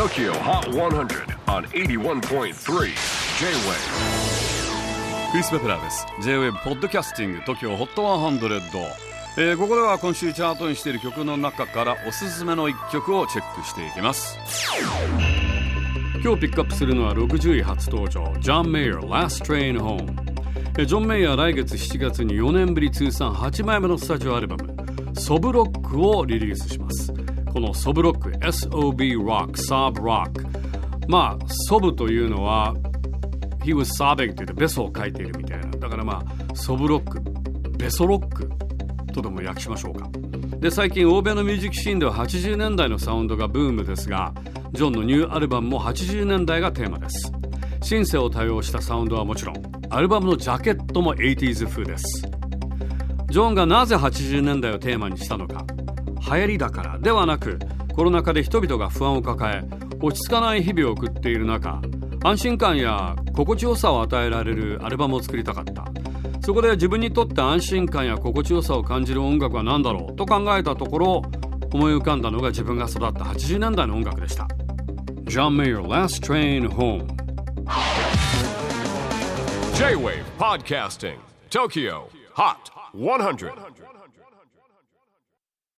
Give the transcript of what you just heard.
TOKYO HOT 100 on 81.3 J-WAVE クリス・ベプラーです。J-WAVE ポッドキャスティング TOKYO HOT 100、えー、ここでは今週チャートにしている曲の中からおすすめの一曲をチェックしていきます。今日ピックアップするのは60位初登場ジョン・メイヤー Last Train Home ジョン・メイヤー来月7月に4年ぶり通算8枚目のスタジオアルバムソブロックをリリースします。このソブロック SOB Rock Sob Rock まあソブというのは He was sobbing というとベソを書いているみたいな。だからまあソブロックベソロックとでも訳しましょうか。で最近欧米のミュージックシーンでは80年代のサウンドがブームですがジョンのニューアルバムも80年代がテーマです。シンセを多用したサウンドはもちろんアルバムのジャケットも 80s 風です。ジョンがなぜ80年代をテーマにしたのか。流行りだからではなくコロナ禍で人々が不安を抱え落ち着かない日々を送っている中安心感や心地よさを与えられるアルバムを作りたかった。そこで自分にとって安心感や心地よさを感じる音楽は何だろうと考えたところ思い浮かんだのが自分が育った80年代の音楽でした。John Mayer Last Train Home J-WAVE PODCASTING TOKYO HOT 100